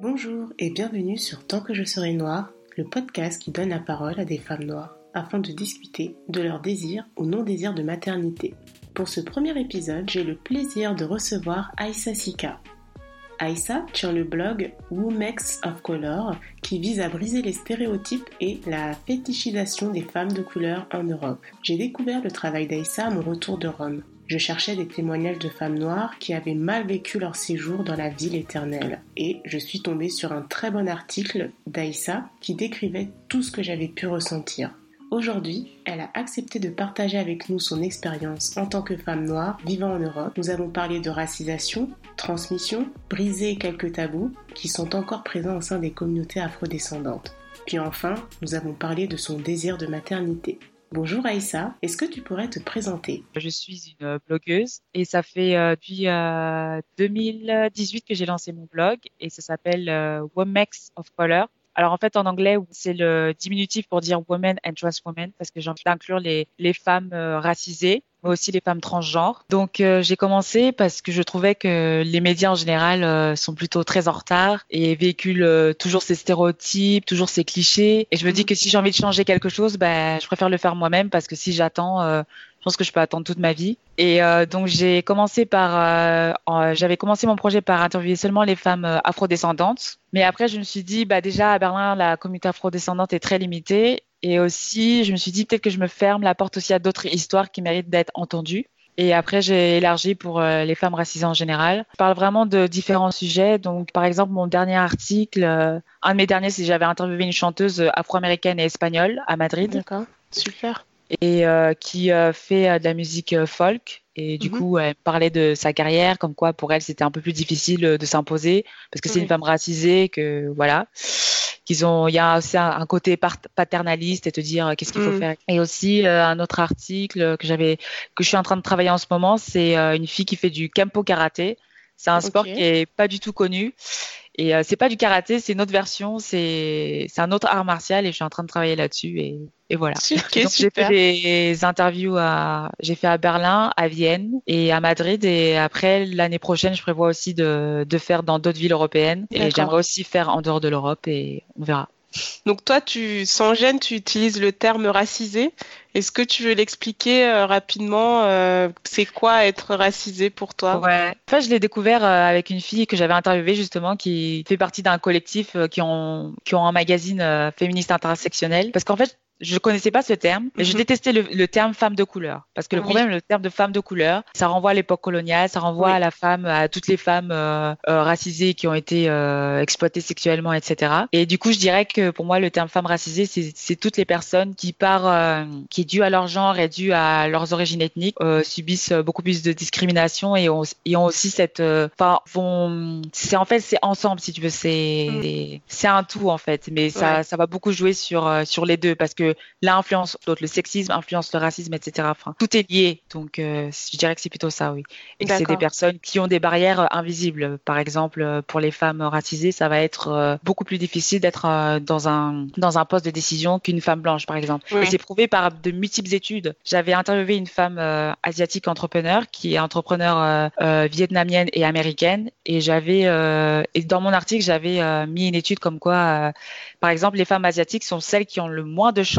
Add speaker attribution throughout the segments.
Speaker 1: Bonjour et bienvenue sur Tant que je serai noire, le podcast qui donne la parole à des femmes noires afin de discuter de leur désir ou non-désir de maternité. Pour ce premier épisode, j'ai le plaisir de recevoir Aïssa Sika. Aïssa tient le blog Womex of Color qui vise à briser les stéréotypes et la fétichisation des femmes de couleur en Europe. J'ai découvert le travail d'Aïssa à mon retour de Rome. Je cherchais des témoignages de femmes noires qui avaient mal vécu leur séjour dans la ville éternelle. Et je suis tombée sur un très bon article d'Aïssa qui décrivait tout ce que j'avais pu ressentir. Aujourd'hui, elle a accepté de partager avec nous son expérience en tant que femme noire vivant en Europe. Nous avons parlé de racisation, transmission, briser quelques tabous qui sont encore présents au sein des communautés afrodescendantes. Puis enfin, nous avons parlé de son désir de maternité. Bonjour Aïssa, est-ce que tu pourrais te présenter?
Speaker 2: Je suis une blogueuse et ça fait euh, depuis 2018 euh, que j'ai lancé mon blog et ça s'appelle euh, Womex of Color. Alors en fait en anglais c'est le diminutif pour dire women and trans women parce que j'ai envie d'inclure les, les femmes euh, racisées mais aussi les femmes transgenres. Donc euh, j'ai commencé parce que je trouvais que les médias en général euh, sont plutôt très en retard et véhiculent toujours ces stéréotypes, toujours ces clichés. Et je me dis mhm. que si j'ai envie de changer quelque chose, ben je préfère le faire moi-même parce que si j'attends, je pense que je peux attendre toute ma vie. Et euh, donc j'ai commencé par, euh, j'avais commencé mon projet par interviewer seulement les femmes euh, afrodescendantes. Mais après je me suis dit, bah déjà à Berlin la communauté afrodescendante est très limitée. Et aussi je me suis dit peut-être que je me ferme la porte aussi à d'autres histoires qui méritent d'être entendues. Et après, j'ai élargi pour les femmes racisées en général. Je parle vraiment de différents sujets. Donc, par exemple, mon dernier article, un de mes derniers, c'est j'avais interviewé une chanteuse afro-américaine et espagnole à Madrid.
Speaker 1: D'accord, super
Speaker 2: et euh, qui euh, fait euh, de la musique folk. Et du mhm. coup, elle parlait de sa carrière, comme quoi pour elle c'était un peu plus difficile de s'imposer parce que c'est une femme racisée, que voilà, qu'ils ont, il y a aussi un, côté paternaliste et te dire qu'est-ce qu'il faut mhm. faire. Et aussi un autre article que j'avais, que je suis en train de travailler en ce moment, c'est une fille qui fait du kempo karaté. C'est un sport qui est pas du tout connu et euh, c'est pas du karaté, c'est une autre version, c'est c'est un autre art martial et je suis en train de travailler là-dessus et, et voilà.
Speaker 1: j'ai
Speaker 2: fait des interviews à j'ai fait à Berlin, à Vienne et à Madrid et après l'année prochaine, je prévois aussi de de faire dans d'autres villes européennes et j'aimerais aussi faire en dehors de l'Europe et on verra.
Speaker 1: Donc toi, tu, sans gêne, tu utilises le terme racisé. Est-ce que tu veux l'expliquer euh, rapidement euh, C'est quoi être racisé pour toi?
Speaker 2: Ouais. Enfin, je l'ai découvert euh, avec une fille que j'avais interviewée justement, qui fait partie d'un collectif qui ont qui ont un magazine féministe intersectionnel. Parce qu'en fait, je connaissais pas ce terme, mais je mhm. détestais le, le, terme femme de couleur. Parce que le problème, le terme de femme de couleur, ça renvoie à l'époque coloniale, ça renvoie à la femme, à toutes les femmes euh, euh, racisées qui ont été euh, exploitées sexuellement, etc. Et du coup, je dirais que pour moi, le terme femme racisée, c'est toutes les personnes qui, par, euh, qui est due à leur genre et due à leurs origines ethniques, euh, subissent beaucoup plus de discrimination et ont, et ont aussi cette, enfin, vont, c'est en fait, c'est ensemble, si tu veux, c'est, mm. c'est un tout en fait, mais ça, ça va beaucoup jouer sur, sur les deux parce que l'influence l'autre, le sexisme influence le racisme, etc. Enfin, tout est lié. Donc, euh, je dirais que c'est plutôt ça, oui. Et que c'est des personnes qui ont des barrières euh, invisibles. Par exemple, euh, pour les femmes racisées, ça va être beaucoup plus difficile d'être dans un dans un poste de décision qu'une femme blanche, par exemple. Et c'est prouvé par de multiples études. J'avais interviewé une femme asiatique entrepreneur qui est entrepreneur vietnamienne et américaine, et j'avais et dans mon article j'avais mis une étude comme quoi, par exemple, les femmes asiatiques sont celles qui ont le moins de chances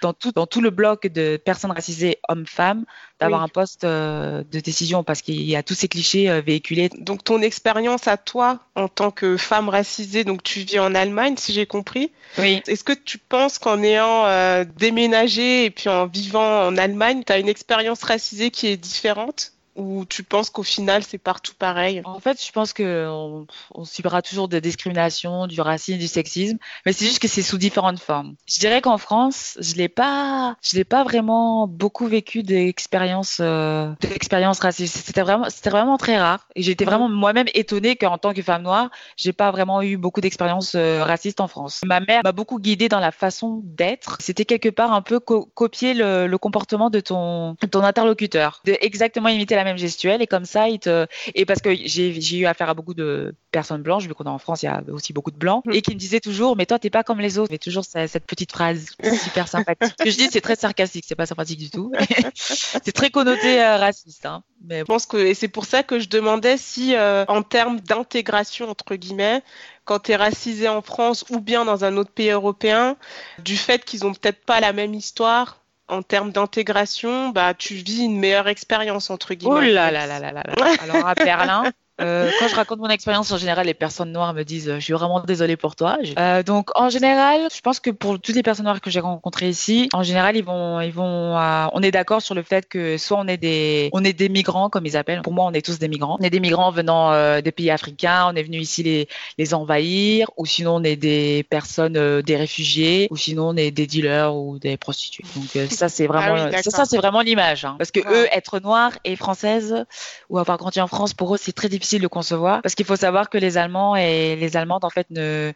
Speaker 2: dans tout, dans tout le bloc de personnes racisées hommes-femmes d'avoir un poste euh, de décision parce qu'il y a tous ces clichés euh, véhiculés.
Speaker 1: Donc ton expérience à toi en tant que femme racisée, donc tu vis en Allemagne si j'ai compris.
Speaker 2: Oui.
Speaker 1: Est-ce que tu penses qu'en ayant euh, déménagé et puis en vivant en Allemagne, tu as une expérience racisée qui est différente? Ou tu penses qu'au final c'est partout pareil?
Speaker 2: En fait, je pense que on, subira toujours des discriminations, du racisme, du sexisme, mais c'est juste que c'est sous différentes formes. Je dirais qu'en France, je l'ai pas, je l'ai pas vraiment beaucoup vécu d'expériences, euh, d'expériences racistes. C'était vraiment, c'était vraiment très rare. Et j'étais vraiment moi-même étonnée qu'en tant que femme noire, j'ai pas vraiment eu beaucoup d'expériences euh, racistes en France. Ma mère m'a beaucoup guidée dans la façon d'être. C'était quelque part un peu copier le, le, comportement de ton, ton interlocuteur, de exactement imiter la même gestuelle et comme ça, il te, et parce que j'ai eu affaire à beaucoup de personnes blanches, vu qu'on est en France, il y a aussi beaucoup de blancs, mm. et qui me disaient toujours, mais toi, t'es pas comme les autres. Mais toujours cette petite phrase super sympathique. Que je dis, c'est très sarcastique, c'est pas sympathique du tout. c'est très connoté euh, raciste. Hein.
Speaker 1: Mais... Je pense que, et c'est pour ça que je demandais si, euh, en termes d'intégration, entre guillemets, quand tu es racisé en France ou bien dans un autre pays européen, du fait qu'ils ont peut-être pas la même histoire, en termes d'intégration, bah, tu vis une meilleure expérience, entre guillemets. Oh
Speaker 2: là là là là là. Alors à Berlin, euh, quand je raconte mon expérience, en général, les personnes noires me disent Je suis vraiment désolée pour toi. Euh, donc, en général, je pense que pour toutes les personnes noires que j'ai rencontrées ici, en général, ils vont, ils vont, euh, on est d'accord sur le fait que soit on est des, on est des migrants, comme ils appellent. Pour moi, on est tous des migrants. On est des migrants venant euh, des pays africains. On est venu ici les, les envahir, ou sinon on est des personnes, euh, des réfugiés, ou sinon on est des dealers ou des prostituées. Donc, ça, c'est vraiment, ah ça, c'est vraiment l'image. Hein. Parce que eux, être noirs et françaises ou avoir grandi en France, pour eux, c'est très difficile difficile de concevoir parce qu'il faut savoir que les Allemands et les Allemandes en fait ne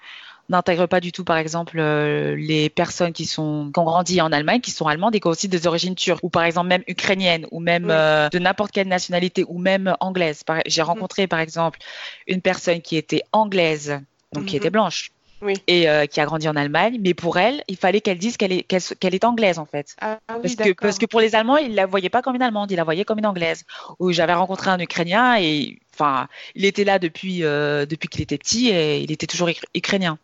Speaker 2: n'intègrent pas du tout, par exemple, euh, les personnes qui sont qui ont grandi en Allemagne, qui sont allemandes et qui ont aussi des origines turques, ou par exemple même ukrainiennes, ou même euh, de n'importe quelle nationalité, ou même anglaise. J'ai rencontré, par exemple, une personne qui était anglaise, donc qui mhm. était blanche, et euh, qui a grandi en Allemagne. Mais pour elle, il fallait qu'elle dise qu'elle est, qu'elle, est anglaise en fait.
Speaker 1: Ah,
Speaker 2: parce, que, parce que pour les Allemands, ils la voyaient pas comme une Allemande, ils la voyaient comme une Anglaise. Où j'avais rencontré un Ukrainien et enfin, il était là depuis euh, depuis qu'il était petit et il était toujours ukrainien.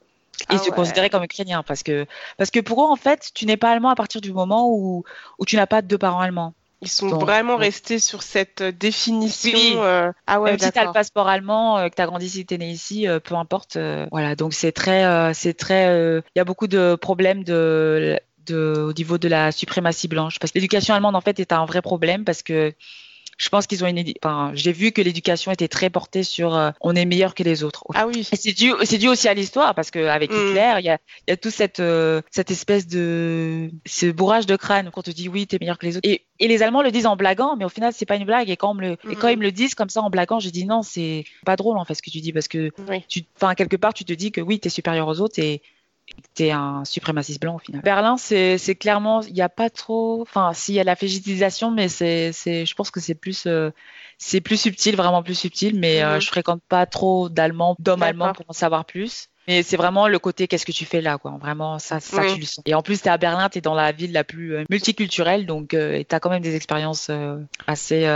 Speaker 2: Ah il se considérait comme ukrainien parce que parce que pour eux en fait, tu n'es pas allemand à partir du moment où où tu n'as pas de deux parents allemands.
Speaker 1: Ils sont vraiment restés sur cette euh, définition. Euh,
Speaker 2: ah ouais, Même si tu as le passeport allemand, euh, que tu as grandi ici, tu es né ici, peu importe. voilà, donc c'est très. c'est très. Il y a beaucoup de problèmes de, de, au niveau de la suprématie blanche. Parce que l'éducation allemande, en fait, est un vrai problème parce que je pense qu'ils ont une enfin, j'ai vu que l'éducation était très portée sur euh, on est meilleur que les autres.
Speaker 1: Ah oui.
Speaker 2: c'est dû c'est dû aussi à l'histoire parce que avec mm. Hitler, il y a y a tout cette euh, cette espèce de ce bourrage de crâne quand on te dit oui, tu es meilleur que les autres. Et, et les Allemands le disent en blaguant, mais au final, c'est pas une blague et quand me le et quand ils me le disent comme ça en blaguant, je dis non, c'est pas drôle en fait ce que tu dis parce que tu enfin quelque part tu te dis que oui, tu es supérieur aux autres et t'es un suprémaciste blanc au final. Berlin, c'est clairement, il n'y a pas trop, enfin, s'il y a la végétisation, mais c'est, je pense que c'est plus, euh, c'est plus subtil, vraiment plus subtil, mais euh, mhm. je fréquente pas trop d'Allemands, d'hommes allemands pour en savoir plus. Mais c'est vraiment le côté qu'est-ce que tu fais là, quoi. Vraiment, ça, ça tu le sens. Et en plus, tu es à Berlin, tu es dans la ville la plus euh, multiculturelle, donc tu as quand même des expériences assez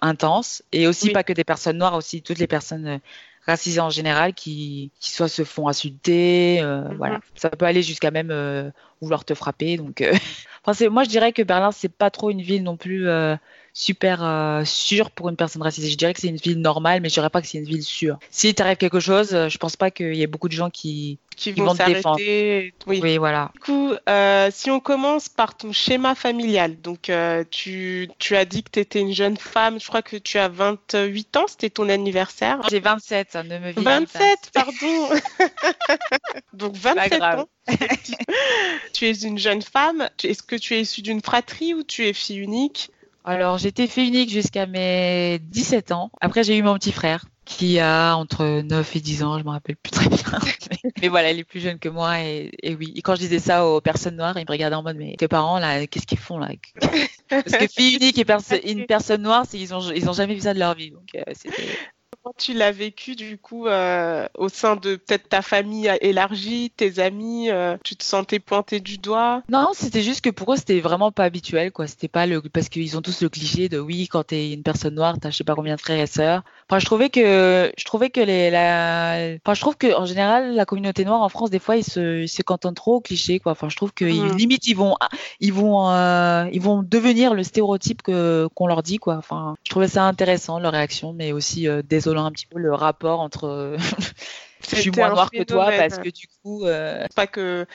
Speaker 2: intenses. Et aussi, pas que des personnes noires, aussi toutes les personnes racisés en général qui, qui soit se font insulter. Euh, mhm. Voilà, ça peut aller jusqu'à même euh, vouloir te frapper. Donc, euh... enfin, moi je dirais que Berlin c'est pas trop une ville non plus euh, super euh, sûr pour une personne racisée. Je dirais que c'est une ville normale, mais je dirais pas que c'est une ville sûre. Si t'arrive quelque chose, je pense pas qu'il y ait beaucoup de gens qui,
Speaker 1: qui, vont, te défendre. Oui.
Speaker 2: oui. voilà.
Speaker 1: Du coup, euh, si on commence par ton schéma familial, donc euh, tu, tu as dit que tu étais une jeune femme, je crois que tu as 28 ans, c'était ton anniversaire.
Speaker 2: J'ai 27, ça ne me vient
Speaker 1: 27, pardon. donc 27 ans. tu es une jeune femme. Est-ce que tu es issue d'une fratrie ou tu es fille unique?
Speaker 2: Alors, j'étais fille unique jusqu'à mes 17 ans. Après, j'ai eu mon petit frère qui a entre 9 et 10 ans, je me rappelle plus très bien. mais, voilà, il est plus jeune que moi et, oui. Et quand je disais ça aux personnes noires, ils me regardaient en mode mais tes parents là, qu'est-ce qu'ils font là? Parce que fille unique et une personne noire, ils ont ils ont jamais vu ça de leur vie. Donc euh,
Speaker 1: tu l'as vécu du coup euh, au sein de peut-être ta famille élargie, tes amis, euh, tu te sentais pointé du doigt?
Speaker 2: Non, c'était juste que pour eux c'était vraiment pas habituel quoi. C'était pas le parce qu'ils ont tous le cliché de oui quand t'es une personne noire t'as je sais pas combien de frères et sœurs. Enfin je trouvais que je trouvais que les la enfin je trouve que en général la communauté noire en France des fois ils se ils se contentent trop au cliché quoi. Enfin je trouve que mmh. limite ils vont ils vont euh, ils vont devenir le stéréotype que qu'on leur dit quoi. Enfin je trouvais ça intéressant leur réaction mais aussi désolé un petit peu le rapport entre je suis moins noire que toi parce que du coup.
Speaker 1: Euh... Pas que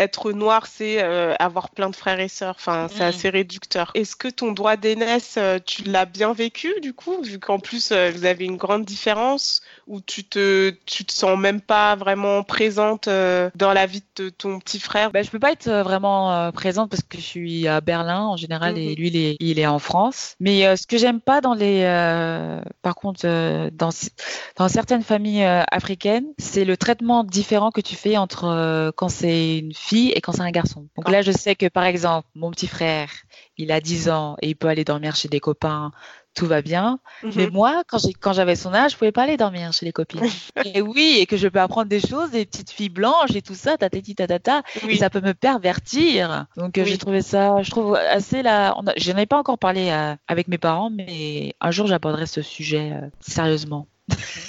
Speaker 3: être noir, c'est euh, avoir plein de frères et sœurs. Enfin, c'est mm. assez réducteur. Est-ce que ton droit d'aînesse, euh, tu l'as bien vécu du coup, vu qu'en plus euh, vous avez une grande différence, ou tu te, tu te sens même pas vraiment présente dans la vie de ton petit frère?
Speaker 2: Ben, Je peux pas être vraiment présente parce que je suis à Berlin en général et mm-hmm. lui il est, il est en France. Mais ce que j'aime pas dans les, par contre, dans, dans certaines familles africaines, c'est le traitement différent que tu fais entre quand c'est une fille et quand c'est un garçon. Donc là, je sais que par exemple, mon petit frère, il a 10 ans et il peut aller dormir chez des copains, tout va bien. Mhm. Mais moi, quand j'avais son âge, je pouvais pas aller dormir chez les copines. et oui, et que je peux apprendre des choses, des petites filles blanches et tout ça, tatati tatata, et ça peut me pervertir. Donc euh, j'ai trouvé ça, je trouve assez là. Je n'en ai pas encore parlé euh, avec mes parents, mais un jour j'aborderai ce sujet euh, sérieusement.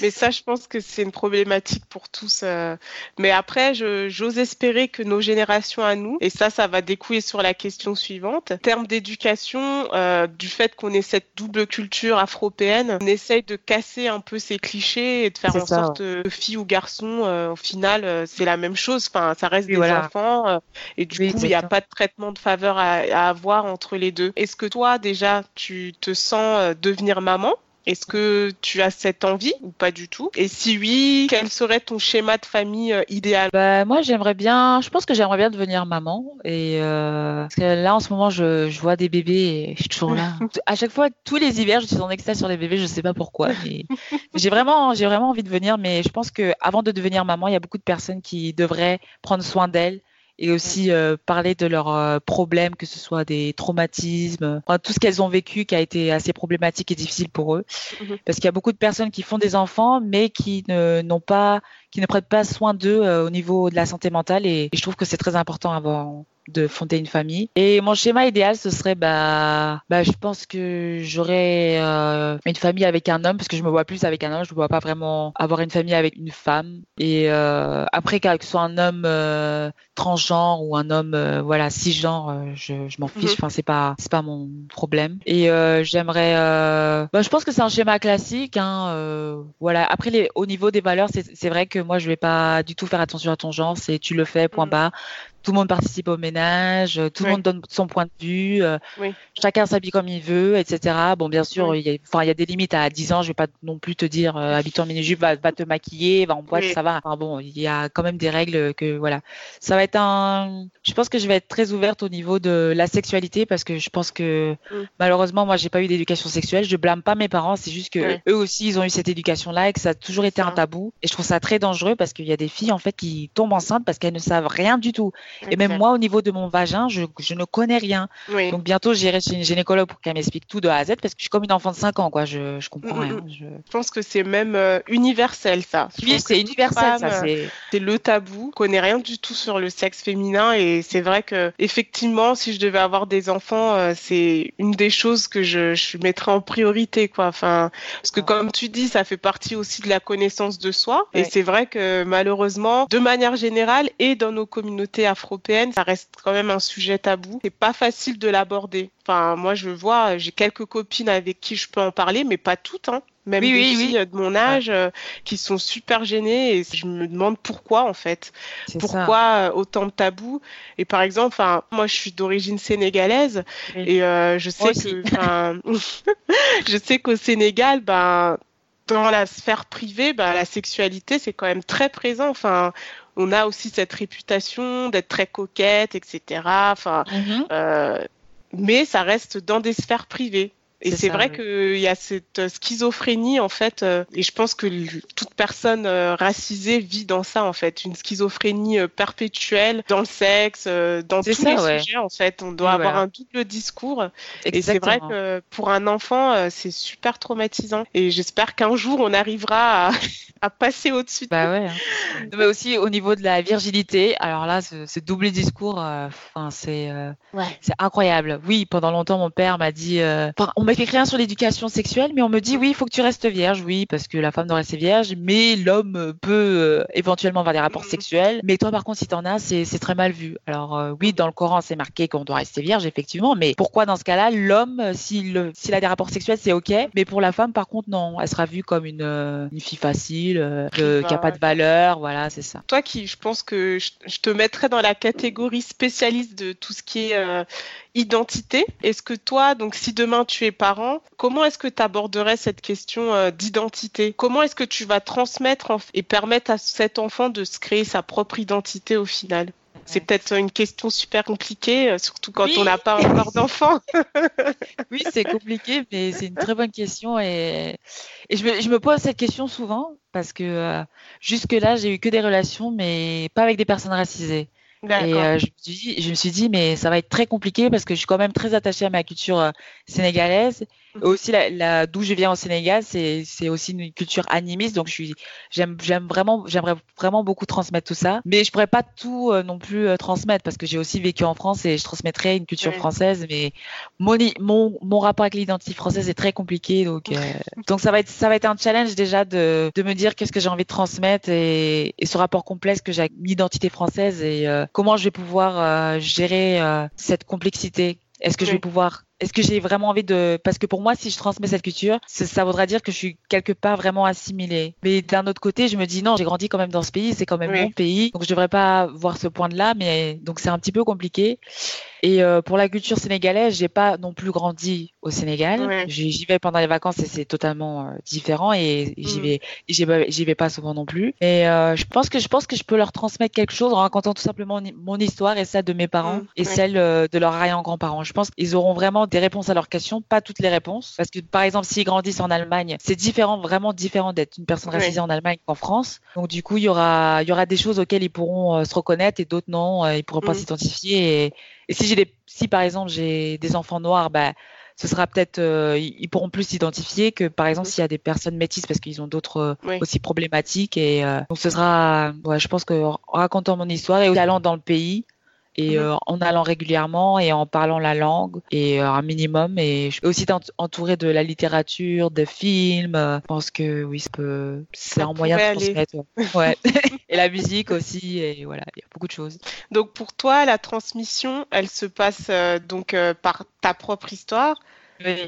Speaker 3: Mais ça, je pense que c'est une problématique pour tous. Euh. Mais après, j'ose espérer que nos générations à nous, et ça, ça va découler sur la question suivante, en termes d'éducation, euh, du fait qu'on ait cette double culture afro-péenne, on essaye de casser un peu ces clichés et de faire en sorte que fille ou garçon, euh, au final, c'est la même chose. Enfin, ça reste des enfants. et du coup, il n'y a pas de traitement de faveur à avoir entre les deux. Est-ce que toi, déjà, tu te sens devenir maman? Est-ce que tu as cette envie ou pas du tout? Et si oui, quel serait ton schéma de famille euh, idéal?
Speaker 2: Bah, Moi, j'aimerais bien, je pense que j'aimerais bien devenir maman. Et euh, parce que là, en ce moment, je, je, vois des bébés et je suis toujours là. à chaque fois, tous les hivers, je suis en extase sur les bébés, je ne sais pas pourquoi. Mais j'ai vraiment, j'ai vraiment envie de venir. Mais je pense que avant de devenir maman, il y a beaucoup de personnes qui devraient prendre soin d'elles et aussi euh, parler de leurs euh, problèmes, que ce soit des traumatismes, tout ce qu'elles ont vécu qui a été assez problématique et difficile pour eux. Mhm. Parce qu'il y a beaucoup de personnes qui font des enfants, mais qui n'ont pas, qui ne prêtent pas soin d'eux euh, au niveau de la santé mentale. Et, et je trouve que c'est très important avant de fonder une famille. Et mon schéma idéal, ce serait, bah, bah je pense que j'aurais euh, une famille avec un homme, parce que je me vois plus avec un homme, je me vois pas vraiment avoir une famille avec une femme. Et euh, après, que ce soit un homme euh, transgenre ou un homme, voilà, cisgenre, je, je m'en fiche. Mhm. Enfin, c'est pas, c'est pas mon problème. Et j'aimerais, bah, je pense que c'est un schéma classique. Hein, voilà. Après, les, au niveau des valeurs, c'est vrai que moi, je vais pas du tout faire attention à ton genre. C'est tu le fais, point mhm. bas tout le monde participe au ménage, euh, tout le monde donne son point de vue, euh, chacun s'habille comme il veut, etc. Bon, bien sûr, il y a, enfin, il y a des limites à 10 ans. Je vais pas non plus te dire, euh, habite en mini-jupe, va, va, te maquiller, va en boîte, ça va. Enfin, bon, il y a quand même des règles que, voilà. Ça va être un, je pense que je vais être très ouverte au niveau de la sexualité parce que je pense que, mm. malheureusement, moi, j'ai pas eu d'éducation sexuelle. Je blâme pas mes parents, c'est juste que eux aussi, ils ont eu cette éducation-là et que ça a toujours été un tabou. Et je trouve ça très dangereux parce qu'il y a des filles, en fait, qui tombent enceintes parce qu'elles ne savent rien du tout. Et même moi, au niveau de mon vagin, je, je ne connais rien. Donc bientôt, j'irai chez une gynécologue pour qu'elle m'explique tout de A à Z parce que je suis comme une enfant de 5 ans, quoi. Je, je comprends mm, mm, rien.
Speaker 3: Mm. Je... pense que c'est même euh, universel, ça.
Speaker 2: oui, c'est universel, ça.
Speaker 3: C'est le tabou. Je connais rien du tout sur le sexe féminin et c'est vrai que effectivement, si je devais avoir des enfants, euh, c'est une des choses que je, je mettrais en priorité, quoi. Enfin, parce que comme tu dis, ça fait partie aussi de la connaissance de soi. Et c'est vrai que malheureusement, de manière générale et dans nos communautés afropéennes, ça reste quand même un sujet tabou. C'est pas facile de l'aborder. Enfin, moi, je vois, j'ai quelques copines avec qui je peux en parler, mais pas toutes. Hein. Même des filles de mon âge euh, qui sont super gênées et je me demande pourquoi en fait. Pourquoi euh, autant de tabous? Et par exemple, moi je suis d'origine sénégalaise et euh, je sais que, je sais qu'au Sénégal, ben dans la sphère privée, ben, la sexualité, c'est quand même très présent. Enfin, on a aussi cette réputation d'être très coquette, etc. Enfin, mhm. euh, mais ça reste dans des sphères privées. Et c'est vrai qu'il y a cette schizophrénie en fait, euh, et je pense que toute personne euh, racisée vit dans ça en fait, une schizophrénie euh, perpétuelle dans le sexe, dans tous les sujets en fait. On doit avoir un double discours. Et c'est vrai que pour un enfant, c'est super traumatisant. Et j'espère qu'un jour on arrivera à, passer au-dessus.
Speaker 2: Bah ouais. Hein. Mais aussi au niveau de la virginité, alors là, ce, double discours, enfin c'est c'est incroyable. Oui, pendant longtemps mon père m'a dit, on m'écrit rien sur l'éducation sexuelle, mais on me dit oui, il faut que tu restes vierge, oui, parce que la femme doit rester vierge, mais l'homme peut euh, éventuellement avoir des rapports sexuels. Mais toi, par contre, si t'en as, c'est très mal vu. Alors euh, oui, dans le Coran, c'est marqué qu'on doit rester vierge, effectivement, mais pourquoi dans ce cas-là, l'homme, euh, s'il a des rapports sexuels, c'est ok, mais pour la femme, par contre, non, elle sera vue comme une, une fille facile, qui n'a pas de valeur, voilà, c'est ça.
Speaker 3: Toi qui, je pense que je, te mettrais dans la catégorie spécialiste de tout ce qui est identité. Est-ce que toi, donc si demain tu es parent, comment est-ce que tu aborderais cette question euh, d'identité? Comment est-ce que tu vas transmettre et permettre à cet enfant de se créer sa propre identité au final? C'est peut-être une question super compliquée, euh, surtout quand on n'a pas encore d'enfant.
Speaker 2: oui, c'est compliqué, mais c'est une très bonne question et, je, me, pose cette question souvent parce que euh, jusque-là, j'ai eu que des relations, mais pas avec des personnes racisées. Et euh, je, me suis dit, je me suis dit, mais ça va être très compliqué parce que je suis quand même très attachée à ma culture euh, sénégalaise aussi, la, la d'où je viens au Sénégal, c'est, c'est aussi une culture animiste, donc je suis, j'aime, j'aime vraiment, j'aimerais vraiment beaucoup transmettre tout ça, mais je pourrais pas tout euh, non plus euh, transmettre parce que j'ai aussi vécu en France et je transmettrais une culture française, mais mon, mon, mon rapport avec l'identité française est très compliqué, donc euh, donc ça va être ça va être un challenge déjà de, de me dire qu'est-ce que j'ai envie de transmettre et, et ce rapport complexe que j'ai avec l'identité française et comment je vais pouvoir gérer cette complexité. Est-ce que je vais pouvoir est-ce que j'ai vraiment envie de parce que pour moi si je transmets cette culture ça, voudra dire que je suis quelque part vraiment assimilée. Mais d'un autre côté je me dis non j'ai grandi quand même dans ce pays c'est quand même mon pays donc je devrais pas voir ce point de là mais donc c'est un petit peu compliqué et euh, pour la culture sénégalaise, j'ai pas non plus grandi au Sénégal. J'y vais pendant les vacances et c'est totalement euh, différent et j'y mm. vais, j'y vais pas souvent non plus. Et euh, je pense que je pense que je peux leur transmettre quelque chose en racontant tout simplement mon histoire et celle de mes parents mm. et celle de leurs arrière-grands-parents. Je pense qu'ils auront vraiment des réponses à leurs questions, pas toutes les réponses, parce que par exemple s'ils grandissent en Allemagne, c'est différent, vraiment différent d'être une personne racisée en Allemagne qu'en France. Donc du coup, il y aura, il y aura des choses auxquelles ils pourront se reconnaître et d'autres non, ils pourront pas mm. s'identifier et et si j'ai des, si par exemple j'ai des enfants noirs, bah, ce sera peut-être, euh, ils pourront plus s'identifier que par exemple s'il y a des personnes métisses parce qu'ils ont d'autres euh, aussi problématiques. Et euh, donc ce sera, ouais, je pense que en racontant mon histoire et en allant dans le pays, et euh, en allant régulièrement et en parlant la langue et euh, un minimum et je suis aussi entourée de la littérature, de films. Euh, je pense que oui, c'est un moyen de transmettre. Ouais. et la musique aussi et voilà, il y a beaucoup de choses.
Speaker 3: Donc pour toi, la transmission, elle se passe donc par ta propre histoire,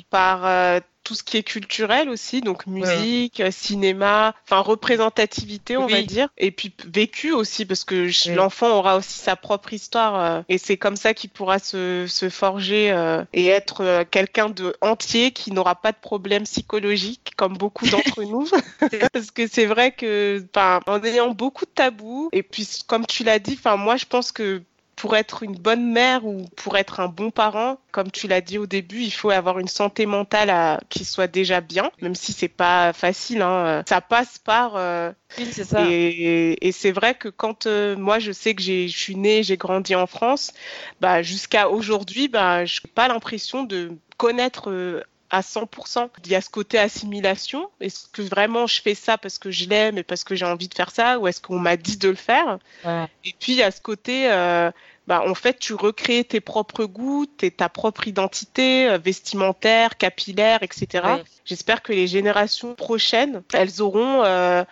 Speaker 3: par tout ce qui est culturel aussi, donc musique, cinéma, enfin représentativité, on va dire, et puis vécu aussi, parce que l'enfant aura aussi sa propre histoire, euh, et c'est comme ça qu'il pourra se, se forger euh, et être euh, quelqu'un de entier qui n'aura pas de problème psychologique, comme beaucoup d'entre nous, parce que c'est vrai que, en ayant beaucoup de tabous, et puis comme tu l'as dit, enfin moi je pense que pour être une bonne mère ou pour être un bon parent, comme tu l'as dit au début, il faut avoir une santé mentale à, qui soit déjà bien, même si c'est pas facile. Hein. Ça passe par. Euh,
Speaker 2: oui, c'est ça.
Speaker 3: Et, c'est vrai que quand euh, moi je sais que je suis née, j'ai grandi en France, bah jusqu'à aujourd'hui, bah je n'ai pas l'impression de connaître euh, à 100%. Il y a ce côté assimilation. Est-ce que vraiment je fais ça parce que je l'aime et parce que j'ai envie de faire ça ou est-ce qu'on m'a dit de le faire? Et puis il y a ce côté, euh, bah, en fait, tu recrées tes propres goûts, ta propre identité euh, vestimentaire, capillaire, etc. J'espère que les générations prochaines, elles auront euh,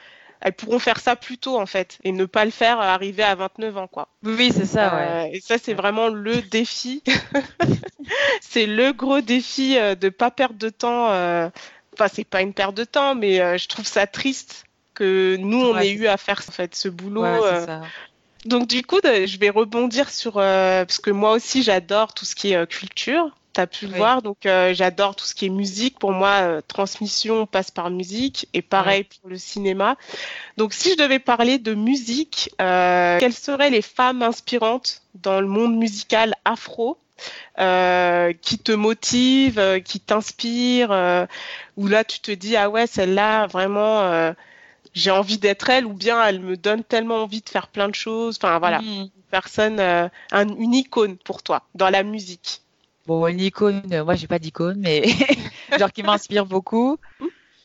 Speaker 3: elles pourront faire ça plus tôt en fait et ne pas le faire arriver à 29 ans quoi.
Speaker 2: Oui, c'est ça.
Speaker 3: Ouais. Euh, et ça c'est vraiment le défi. c'est le gros défi euh, de pas perdre de temps. Euh... Enfin c'est pas une perte de temps, mais euh, je trouve ça triste que nous on ait eu à faire en fait ce boulot. Ça. Donc du coup, je vais rebondir sur parce que moi aussi j'adore tout ce qui est culture tu as pu le voir. Donc, euh, j'adore tout ce qui est musique. Pour moi, euh, transmission passe par musique et pareil pour le cinéma. Donc, si je devais parler de musique, euh, quelles seraient les femmes inspirantes dans le monde musical afro qui te motivent, qui t'inspirent, où là tu te dis ah ouais celle-là vraiment j'ai envie d'être elle ou bien elle me donne tellement envie de faire plein de choses. Enfin voilà, mmh. une personne, une icône pour toi dans la musique.
Speaker 2: Bon, une icône, euh, moi j'ai pas d'icône, mais genre qui m'inspire beaucoup.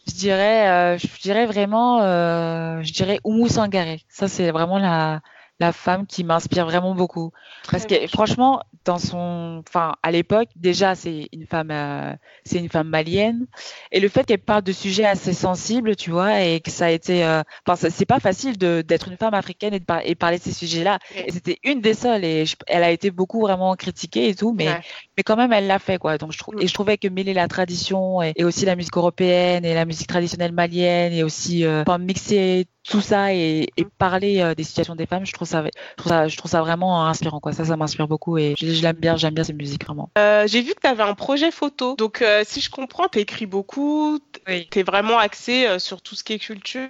Speaker 2: Je dirais, euh, je dirais vraiment, euh, je dirais Oumou Sangaré. Ça c'est vraiment la la femme qui m'inspire vraiment beaucoup. Parce que franchement, dans son, enfin, à l'époque, déjà, c'est une femme, euh, c'est une femme malienne, et le fait qu'elle parle de sujets assez sensibles, tu vois, et que ça a été, euh, enfin, c'est pas facile d'être une femme africaine et de et parler de ces sujets-là. Et c'était une des seules, et elle a été beaucoup vraiment critiquée et tout, mais, mais quand même, elle l'a fait, quoi. Donc, je trouve, et je trouvais que mêler la tradition et, aussi la musique européenne et la musique traditionnelle malienne et aussi, euh, mixer tout ça et, et parler euh, des situations des femmes, je trouve ça, je trouve ça, je trouve ça vraiment inspirant. Quoi. Ça, ça m'inspire beaucoup et je, l'aime bien, j'aime bien cette musique vraiment.
Speaker 3: Euh, J'ai vu que tu avais un projet photo. Donc, euh, si je comprends, tu écris beaucoup, tu es vraiment axé sur tout ce qui est culture.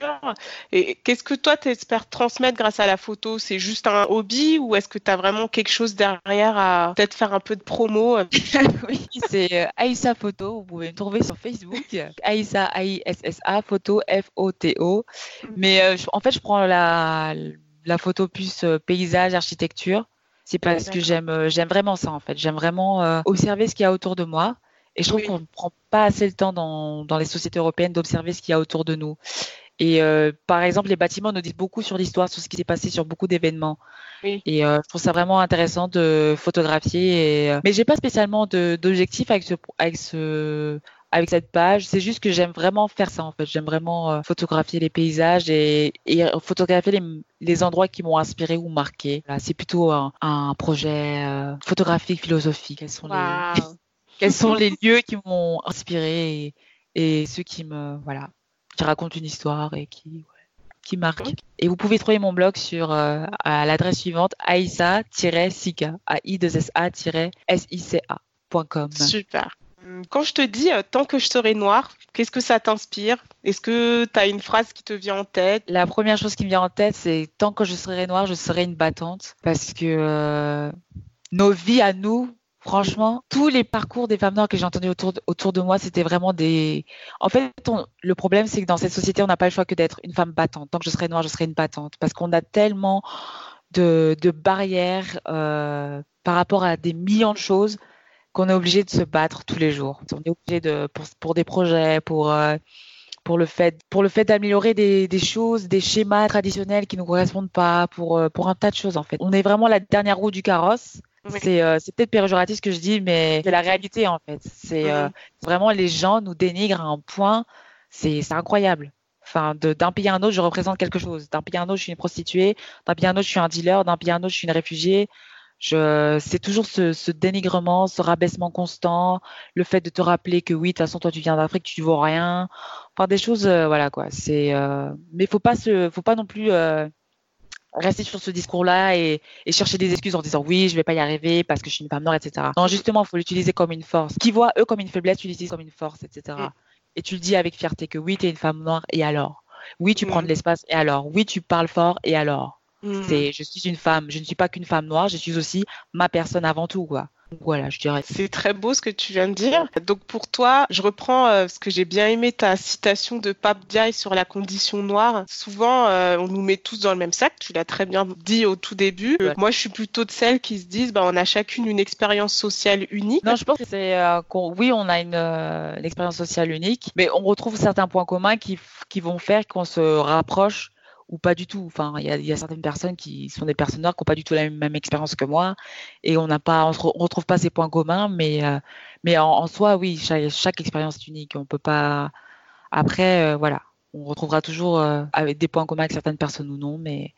Speaker 3: Et qu'est-ce que toi, tu espères transmettre grâce à la photo? C'est juste un hobby ou est-ce que tu as vraiment quelque chose derrière à peut-être faire un peu de promo?
Speaker 2: Oui, c'est Aïssa Photo. Vous pouvez me trouver sur Facebook. Aïssa, A-I-S-S-A, photo, F-O-T-O. Mais euh, en fait, je prends la, la photo plus euh, paysage, architecture. C'est parce que j'aime euh, j'aime vraiment ça en fait. J'aime vraiment observer ce qu'il y a autour de moi. Et je trouve qu'on ne prend pas assez le temps dans, dans les sociétés européennes d'observer ce qu'il y a autour de nous. Et par exemple, les bâtiments nous disent beaucoup sur l'histoire, sur ce qui s'est passé sur beaucoup d'événements. Et je trouve ça vraiment intéressant de photographier. Et, mais j'ai pas spécialement d'objectif avec ce, avec ce avec cette page. C'est juste que j'aime vraiment faire ça en fait. J'aime vraiment euh, photographier les paysages et, photographier les, les, endroits qui m'ont inspiré ou marqué. c'est plutôt un, projet euh, photographique philosophique. Quels sont, les, quels sont les lieux qui m'ont inspiré et, ceux qui me voilà qui racontent une histoire et qui qui marquent. Et vous pouvez trouver mon blog sur euh, à l'adresse suivante aïssa-sika a i 2 s a s i c acom
Speaker 3: Super. Quand je te dis euh, tant que je serai noire, qu'est-ce que ça t'inspire? Est-ce que tu as une phrase qui te vient en tête?
Speaker 2: La première chose qui me vient en tête, c'est tant que je serai noire, je serai une battante. Parce que euh, nos vies à nous, franchement, tous les parcours des femmes noires que j'ai entendus autour de, autour de moi, c'était vraiment des. En fait, le problème, c'est que dans cette société, on n'a pas le choix que d'être une femme battante. Tant que je serai noire, je serai une battante. Parce qu'on a tellement de, barrières euh, par rapport à des millions de choses qu'on est obligé de se battre tous les jours. On est obligé de pour, des projets, pour euh, pour le fait pour le fait d'améliorer des, des, choses, des schémas traditionnels qui nous correspondent pas, pour euh, pour un tas de choses en fait. On est vraiment la dernière roue du carrosse. C'est euh, c'est peut-être péjoratif ce que je dis, mais c'est la réalité en fait. C'est vraiment les gens nous dénigrent à un point, c'est incroyable. Enfin, d'un pays à un autre, je représente quelque chose. D'un pays à un autre, je suis une prostituée. D'un pays à un autre, je suis un dealer. D'un pays à un autre, je suis une réfugiée. C'est toujours ce, ce, dénigrement, ce rabaissement constant, le fait de te rappeler que oui, de toute façon, toi, tu viens d'Afrique, tu vaux rien. Enfin, des choses, euh, voilà quoi. C'est, euh, mais faut pas se, faut pas non plus euh, rester sur ce discours-là et, et, chercher des excuses en disant oui, je vais pas y arriver parce que je suis une femme noire, etc. Non, justement, faut l'utiliser comme une force. Qui voit eux comme une faiblesse, tu l'utilises comme une force, etc. Mm. Et tu le dis avec fierté que oui, tu es une femme noire et alors? Oui, tu prends de mm. l'espace et alors? Oui, tu parles fort et alors? Mm. C'est, je suis une femme, je ne suis pas qu'une femme noire, je suis aussi ma personne avant tout, quoi. Voilà, je dirais.
Speaker 3: C'est très beau ce que tu viens de dire. Donc pour toi, je reprends euh, ce que j'ai bien aimé ta citation de Pape Diaye sur la condition noire. Souvent, euh, on nous met tous dans le même sac. Tu l'as très bien dit au tout début. Moi, je suis plutôt de celles qui se disent, bah, on a chacune une expérience sociale unique.
Speaker 2: Non, je pense que c'est, euh, oui, on a une, expérience sociale unique, mais on retrouve certains points communs qui, qui vont faire qu'on se rapproche ou pas du tout. Enfin, il y a, certaines personnes qui sont des personnes noires qui n'ont pas du tout la même, expérience que moi, et on n'a pas, on, retrouve pas ces points communs, mais euh, mais en, soi, oui, chaque, expérience est unique. On peut pas. Après, euh, voilà, on retrouvera toujours euh, avec des points communs avec certaines personnes ou non, mais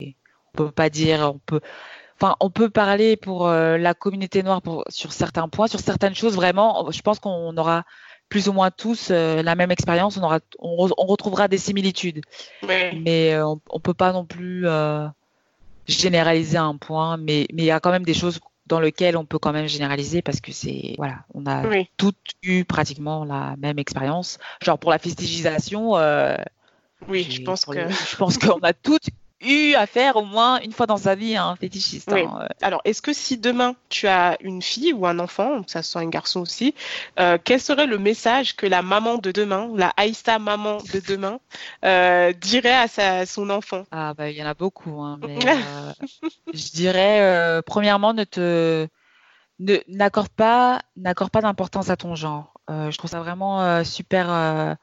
Speaker 2: on peut pas dire, on peut. Enfin, on peut parler pour la communauté noire pour, sur certains points, sur certaines choses. Vraiment, je pense qu'on aura plus ou moins tous euh, la même expérience, on, aura, on, retrouvera des similitudes. Mais euh, on, ne peut pas non plus euh, généraliser un point, mais il y a quand même des choses dans lesquelles on peut quand même généraliser parce que c'est voilà, on a toutes eu pratiquement la même expérience. Genre pour la festigisation.
Speaker 3: oui, je pense que
Speaker 2: je pense qu'on a toutes eu à faire au moins une fois dans sa vie un fétichiste. Hein,
Speaker 3: Alors, est-ce que si demain tu as une fille ou un enfant, ça soit un garçon aussi, euh, quel serait le message que la maman de demain, la Aïssa maman de demain, euh, dirait à sa, son enfant?
Speaker 2: Ah bah il y en a beaucoup, hein, mais euh, je dirais premièrement ne te n'accorde pas n'accorde pas d'importance à ton genre. je trouve ça vraiment super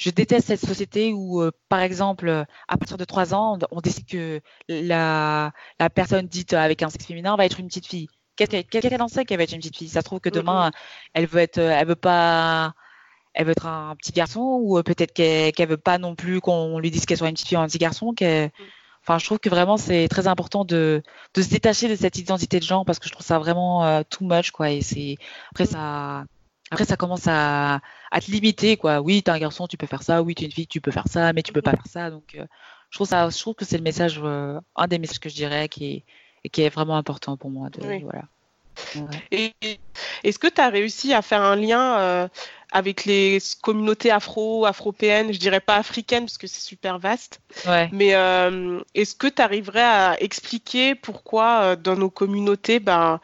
Speaker 2: je déteste cette société où, euh, par exemple, à partir de 3 ans, on décide que la, la personne dite avec un sexe féminin va être une petite fille. Qu'est-ce qu'elle en sait qu'elle va être une petite fille? Ça se trouve que demain, elle veut être, elle veut pas, elle veut être un petit garçon ou peut-être qu'elle ne veut pas non plus qu'on lui dise qu'elle soit une petite fille ou un petit garçon. Enfin, je trouve que vraiment c'est très important de, de, se détacher de cette identité de genre parce que je trouve ça vraiment euh, too much quoi. Et c'est après ça, après ça commence à, à te limiter quoi. Oui, t'es un garçon, tu peux faire ça. Oui, t'es une fille, tu peux faire ça, mais tu peux pas faire ça. Donc, euh, je trouve ça, je trouve que c'est le message, euh, un des messages que je dirais qui est, qui est vraiment important pour moi. De, voilà.
Speaker 3: Est-ce que tu as réussi à faire un lien avec les communautés afro, afropéennes, je dirais pas africaines parce que c'est super vaste. Mais euh, est-ce que tu arriverais à expliquer pourquoi euh, dans nos communautés, ben,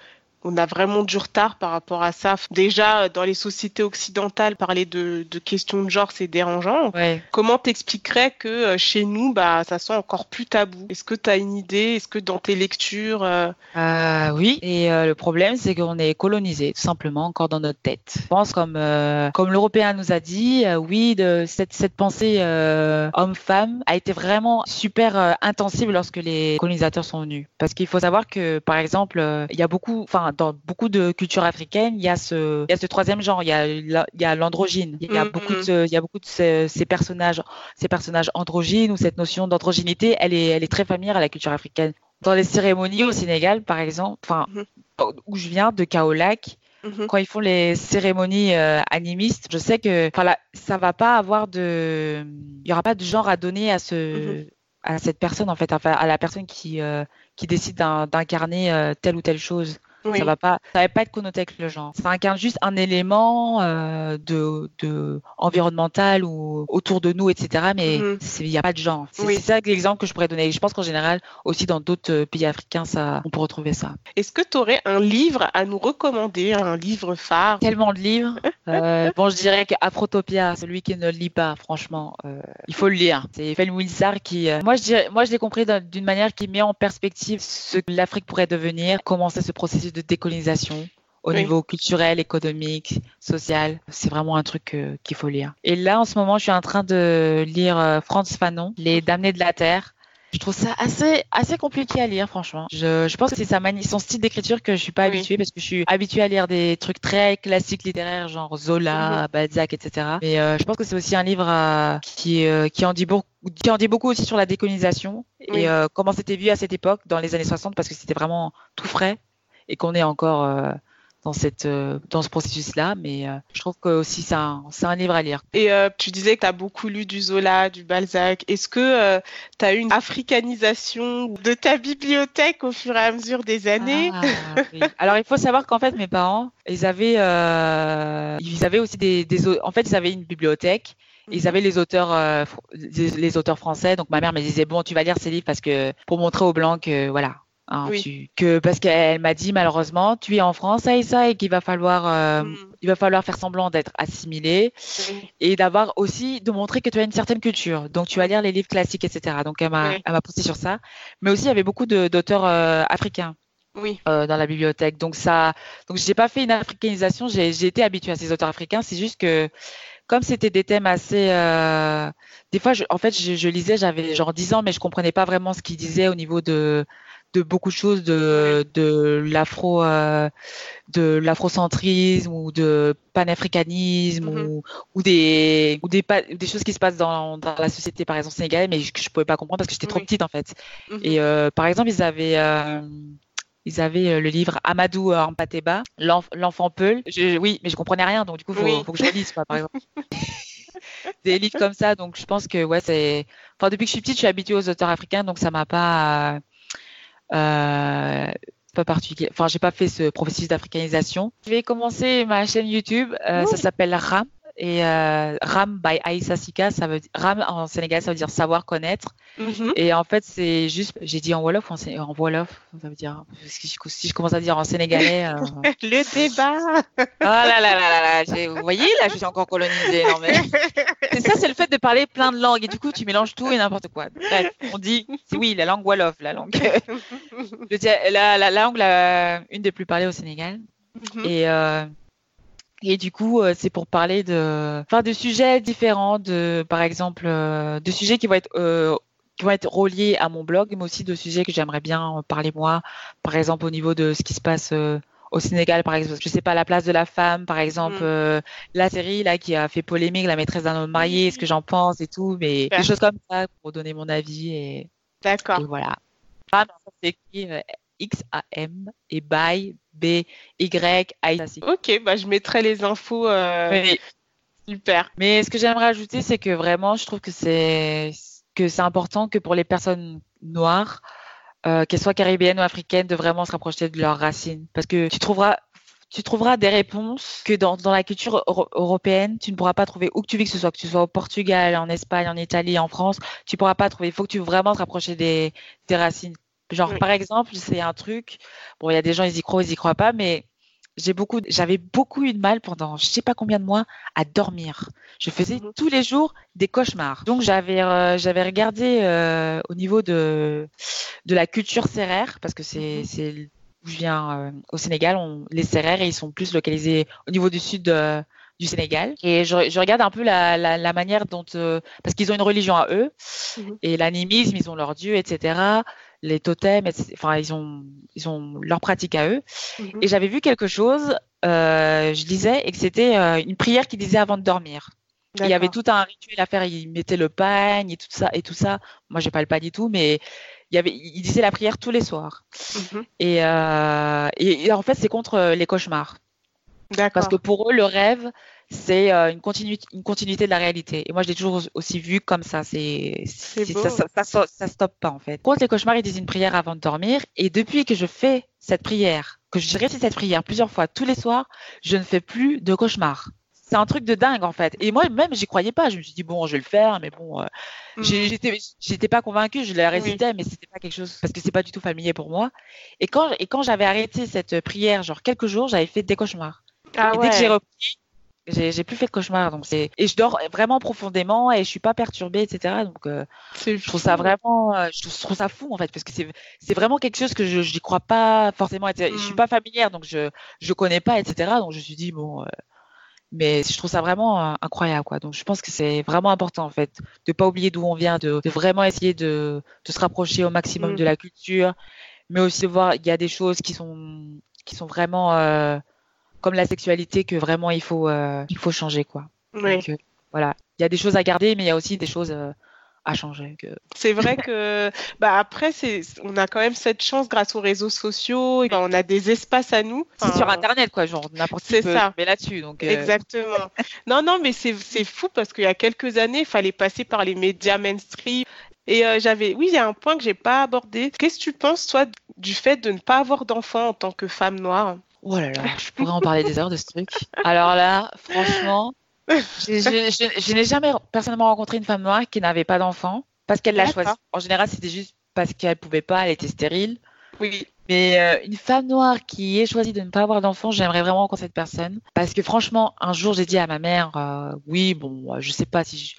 Speaker 3: on a vraiment du retard par rapport à ça. Déjà, dans les sociétés occidentales, parler de, questions de genre, c'est dérangeant. Comment t'expliquerais que euh, chez nous, bah, ça soit encore plus tabou? Est-ce que tu as une idée? Est-ce que dans tes lectures
Speaker 2: euh... euh oui, et euh, le problème, c'est qu'on est colonisé, tout simplement, encore dans notre tête. Je pense, comme, comme l'Européen nous a dit, oui, de cette, cette pensée homme-femme a été vraiment super intensive lorsque les colonisateurs sont venus. Parce qu'il faut savoir que, par exemple, il y a beaucoup, enfin, dans beaucoup de cultures africaines, il y a ce, il y a ce troisième genre, il y a, l'androgyne. Il y a mm, beaucoup de, mm. il y a beaucoup de ces, personnages, ces personnages androgynes ou cette notion d'androgynité, elle est, elle est très familière à la culture africaine. Dans les cérémonies au Sénégal, par exemple, enfin, mm-hmm. où je viens, de Kaolac, mm-hmm. quand ils font les cérémonies euh, animistes, je sais que enfin ça va pas avoir de il y aura pas de genre à donner à ce mm-hmm. à cette personne en fait à la personne qui euh, qui décide d'incarner euh, telle ou telle chose. Ça va pas, ça va pas être connoté avec le genre. Ça incarne juste un élément euh, de, de environnemental ou autour de nous, etc. Mais mhm. il n'y a pas de genre. C'est ça l'exemple que je pourrais donner. Je pense qu'en général, aussi dans d'autres euh, pays africains, ça, on peut retrouver ça.
Speaker 3: Est-ce que tu aurais un livre à nous recommander, un livre phare?
Speaker 2: Tellement de livres. euh, bon, je dirais qu'Afrotopia, celui qui ne lit pas, franchement, euh, il faut le lire. C'est Fel Wilsar qui, moi, je dirais, moi, je l'ai compris d'une manière qui met en perspective ce que l'Afrique pourrait devenir, comment c'est ce processus de décolonisation au niveau culturel, économique, social. C'est vraiment un truc euh, qu'il faut lire. Et là, en ce moment, je suis en train de lire euh, Franz Fanon, Les Damnés de la Terre. Je trouve ça assez assez compliqué à lire, franchement. Je, je pense que c'est sa manie, son style d'écriture que je suis pas habituée parce que je suis habituée à lire des trucs très classiques littéraires, genre Zola, mhm. Balzac, etc. Mais euh, je pense que c'est aussi un livre qui qui en dit beaucoup qui en dit beaucoup aussi sur la décolonisation et comment c'était vu à cette époque, dans les années 60, parce que c'était vraiment tout frais et qu'on est encore euh, dans cette euh, dans ce processus là mais euh, je trouve que aussi c'est un c'est un livre à lire.
Speaker 3: Et tu disais que tu as beaucoup lu du Zola du Balzac. Est-ce que tu as eu une africanisation de ta bibliothèque au fur et à mesure des années? Ah,
Speaker 2: alors il faut savoir qu'en fait mes parents ils avaient ils avaient aussi des, des en fait ils avaient une bibliothèque. Ils mhm. avaient les auteurs, les, auteurs français. Donc ma mère me disait bon, tu vas lire ces livres parce que pour montrer aux blancs que voilà, Hein, que parce qu'elle m'a dit malheureusement tu es en France Aïssa et qu'il va falloir euh, mm. il va falloir faire semblant d'être assimilé et d'avoir aussi de montrer que tu as une certaine culture. Donc tu vas lire les livres classiques etc donc elle m'a elle m'a poussé sur ça. Mais aussi il y avait beaucoup d'auteurs euh, africains
Speaker 3: oui.
Speaker 2: Euh, dans la bibliothèque. Donc ça donc j'ai pas fait une africanisation. J'ai été habituée à ces auteurs africains. C'est juste que comme c'était des thèmes assez des fois je, en fait je, je lisais j'avais genre 10 ans mais je comprenais pas vraiment ce qu'ils disaient au niveau de de beaucoup de choses de, de l'afro euh, de l'afrocentrisme ou de panafricanisme mm-hmm. ou, ou des ou des, des choses qui se passent dans, dans la société par exemple sénégalaise mais que je pouvais pas comprendre parce que j'étais trop petite en fait mm-hmm. et euh, par exemple ils avaient euh, ils avaient le livre Amadou Ampateba, l'enfant Peul. oui, mais je comprenais rien, donc du coup, il faut, que je le lise, par exemple. des livres comme ça, donc je pense que ouais, c'est. Enfin, depuis que je suis petite, je suis habituée aux auteurs africains, donc ça m'a pas. Euh, pas particulier. Enfin, j'ai pas fait ce processus d'africanisation. Je vais commencer ma chaîne YouTube. Euh, ça s'appelle Ram et euh, Ram by Aïssa Sika. Ça veut dire, Ram en Sénégal, ça veut dire savoir connaître. Mm-hmm. Et en fait, c'est juste, j'ai dit en Wolof en, en Wolof, ça veut dire, si je, commence à dire en sénégalais. Euh...
Speaker 3: Le débat.
Speaker 2: Oh là là là là là, vous voyez, là, je suis encore colonisée. Non, mais... c'est ça, c'est le fait de parler plein de langues et du coup, tu mélanges tout et n'importe quoi. Bref, on dit, oui, la langue Wolof, la langue, la, la, la langue, la, une des plus parlées au Sénégal. Mm-hmm. Et, euh, Et du coup, euh, c'est pour parler de, enfin, de sujets différents, de, par exemple, euh, de sujets qui vont être euh, qui vont être reliés à mon blog, mais aussi de sujets que j'aimerais bien parler moi, par exemple au niveau de ce qui se passe au Sénégal, par exemple, je sais pas la place de la femme, par exemple, mm. la série là qui a fait polémique, la maîtresse d'un homme marié, ce que j'en pense et tout, mais des choses comme ça pour donner mon avis et.
Speaker 3: D'accord.
Speaker 2: voilà. Ah, c'est écrit X-A-M et by B-Y-I.
Speaker 3: Ok, bah, je mettrai les infos. Euh, super.
Speaker 2: Mais ce que j'aimerais ajouter, c'est que vraiment, je trouve que c'est que c'est important que pour les personnes noires, euh, qu'elles soient caribéennes ou africaines, de vraiment se rapprocher de leurs racines. Parce que tu trouveras tu trouveras des réponses que dans, dans la culture européenne, tu ne pourras pas trouver où que tu vis, que ce soit que tu sois au Portugal, en Espagne, en Italie, en France, tu pourras pas trouver. Il faut que tu vraiment te rapprocher des, des racines. Genre, par exemple, c'est un truc, bon, il y a des gens, ils y croient, ils y croient pas, mais j'ai beaucoup, j'avais beaucoup eu de mal pendant je sais pas combien de mois à dormir. Je faisais mmh tous les jours des cauchemars. Donc j'avais euh, j'avais regardé euh, au niveau de de la culture sérère parce que c'est mmh c'est où je viens euh, au Sénégal, on, les sérères ils sont plus localisés au niveau du sud du Sénégal. Et je, je, regarde un peu la, la, la manière dont parce qu'ils ont une religion à eux mmh et l'animisme ils ont leur dieu etc les totems, enfin ils ont ils ont leur pratique à eux. Mhm. Et j'avais vu quelque chose, euh, je lisais et que c'était euh, une prière qu'ils disaient avant de dormir. Il y avait tout un rituel à faire. Ils mettaient le pagne et tout ça et tout ça. Moi j'ai pas le pagne du tout, mais il y avait disaient la prière tous les soirs. Mhm. Et, euh, et, et en fait c'est contre les cauchemars. Parce que pour eux, le rêve, c'est euh, une, continuité, une continuité de la réalité. Et moi, je l'ai toujours aussi vu comme ça. C'est, ça, ça, ça, ça, stoppe pas, en fait. Contre les cauchemars, ils disent une prière avant de dormir. Et depuis que je fais cette prière, que je récite cette prière plusieurs fois tous les soirs, je ne fais plus de cauchemars. C'est un truc de dingue, en fait. Et moi, même, j'y croyais pas. Je me suis dit, bon, je vais le faire, mais bon, euh, mmh. j'étais, pas convaincue. Je l'ai récité, mais c'était pas quelque chose, parce que c'est pas du tout familier pour moi. Et quand, et quand j'avais arrêté cette prière, genre quelques jours, j'avais fait des cauchemars.
Speaker 3: Ah
Speaker 2: et
Speaker 3: dès
Speaker 2: que j'ai repris, j'ai plus fait de cauchemar donc c'est et je dors vraiment profondément et je suis pas perturbée etc donc euh, je trouve ça vraiment euh, je trouve ça fou en fait parce que c'est c'est vraiment quelque chose que je j'y crois pas forcément je suis mm. pas familière donc je je connais pas etc donc je me suis dit bon euh, mais je trouve ça vraiment incroyable quoi donc je pense que c'est vraiment important en fait de pas oublier d'où on vient de, de, vraiment essayer de de se rapprocher au maximum mm. de la culture mais aussi de voir il y a des choses qui sont qui sont vraiment comme la sexualité que vraiment il faut euh, il faut changer quoi.
Speaker 3: Oui.
Speaker 2: Donc, euh, voilà, il y a des choses à garder, mais il y a aussi des choses euh, à changer.
Speaker 3: C'est vrai que bah après c'est on a quand même cette chance grâce aux réseaux sociaux, et, on a des espaces à nous.
Speaker 2: C'est sur internet quoi, genre n'importe qui peut ça. mais là-dessus donc.
Speaker 3: Exactement. non non mais c'est c'est fou parce qu'il y a quelques années il fallait passer par les médias mainstream. Et j'avais, oui, il y a un point que j'ai pas abordé. Qu'est-ce que tu penses, toi, du fait de ne pas avoir d'enfants en tant que femme noire?
Speaker 2: Oh là là, je pourrais en parler des heures de ce truc. Alors là, franchement, je, n'ai jamais personnellement rencontré une femme noire qui n'avait pas d'enfant parce qu'elle l'a choisi. En général, c'était juste parce qu'elle pouvait pas, elle était stérile.
Speaker 3: Oui.
Speaker 2: Mais euh, une femme noire qui ait choisi de ne pas avoir d'enfant, j'aimerais vraiment rencontrer cette personne. Parce que franchement, un jour, j'ai dit à ma mère, euh, oui, bon, je sais pas si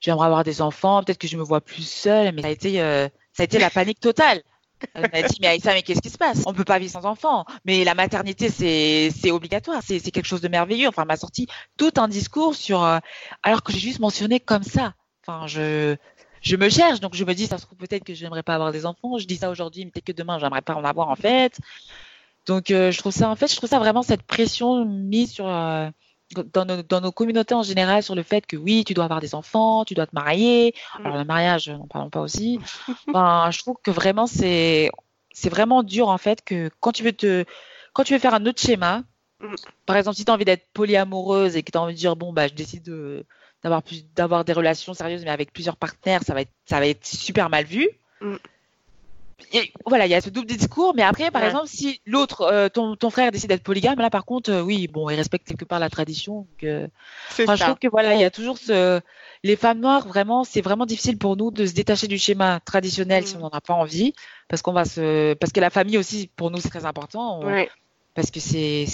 Speaker 2: j'aimerais avoir des enfants, peut-être que je me vois plus seule, mais ça a été, euh, ça a été la panique totale. Elle m'a dit, mais Aïssa, mais qu'est-ce qui se passe? On peut pas vivre sans enfant. Mais la maternité, c'est, obligatoire. C'est, quelque chose de merveilleux. Enfin, m'a sorti tout un discours sur, euh, alors que j'ai juste mentionné comme ça. Enfin, je, je me cherche. Donc, je me dis, ça se trouve peut-être que je n'aimerais pas avoir des enfants. Je dis ça aujourd'hui, mais peut-être que demain, j'aimerais pas en avoir, en fait. Donc, euh, je trouve ça, en fait, je trouve ça vraiment cette pression mise sur, euh, dans nos, dans nos, communautés en général sur le fait que oui, tu dois avoir des enfants, tu dois te marier. Mm. Alors le mariage, n'en parlons pas aussi. ben, je trouve que vraiment c'est c'est vraiment dur en fait que quand tu veux te quand tu veux faire un autre schéma, mm. par exemple si tu as envie d'être polyamoureuse et que tu as envie de dire bon bah je décide de d'avoir plus d'avoir des relations sérieuses mais avec plusieurs partenaires, ça va être ça va être super mal vu. Voilà, il y a ce double discours, mais après, par exemple, si l'autre, euh, ton, ton, frère décide d'être polygame, là, par contre, euh, oui, bon, il respecte quelque part la tradition. Donc, euh, je trouve que voilà, il y a toujours ce, les femmes noires, vraiment, c'est vraiment difficile pour nous de se détacher du schéma traditionnel si mm. on n'en a pas envie, parce qu'on va se, parce que la famille aussi, pour nous, c'est très important. Parce que c'est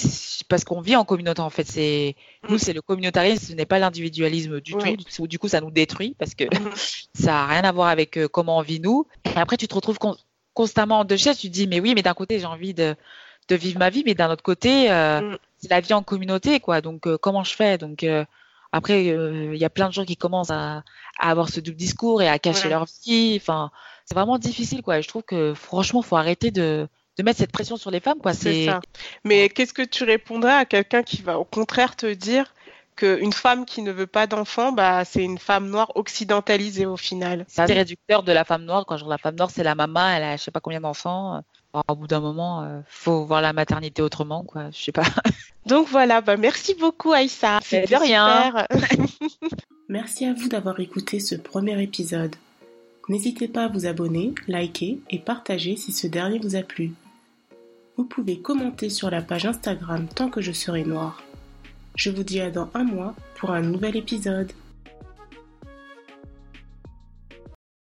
Speaker 2: parce qu'on vit en communauté en fait. C'est mm. nous, c'est le communautarisme, ce n'est pas l'individualisme du tout. Du coup, ça nous détruit parce que mm. ça a rien à voir avec comment on vit nous. Et après, tu te retrouves constamment en deux chaises, tu te dis, mais oui, mais d'un côté, j'ai envie de, de vivre ma vie, mais d'un autre côté, euh, mm. c'est la vie en communauté, quoi. Donc, euh, comment je fais? Donc, euh, après, il y a plein de gens qui commencent à, avoir ce double discours et à cacher leur vie. Enfin, c'est vraiment difficile, quoi. je trouve que, franchement, faut arrêter de, de mettre cette pression sur les femmes, quoi.
Speaker 3: C'est ça. Mais qu'est-ce que tu répondrais à quelqu'un qui va au contraire te dire qu'une femme qui ne veut pas d'enfant, bah, c'est une femme noire occidentalisée au final.
Speaker 2: C'est réducteur de la femme noire. Quand je la femme noire, c'est la maman, elle a je sais pas combien d'enfants. au bout d'un moment, il euh, faut voir la maternité autrement, quoi. Je sais pas.
Speaker 3: Donc voilà, bah merci beaucoup Aïssa.
Speaker 2: C'est de rien.
Speaker 1: merci à vous d'avoir écouté ce premier épisode. N'hésitez pas à vous abonner, liker et partager si ce dernier vous a plu. Vous pouvez commenter sur la page Instagram tant que je serai noire. Je vous dis à dans un mois pour un nouvel épisode.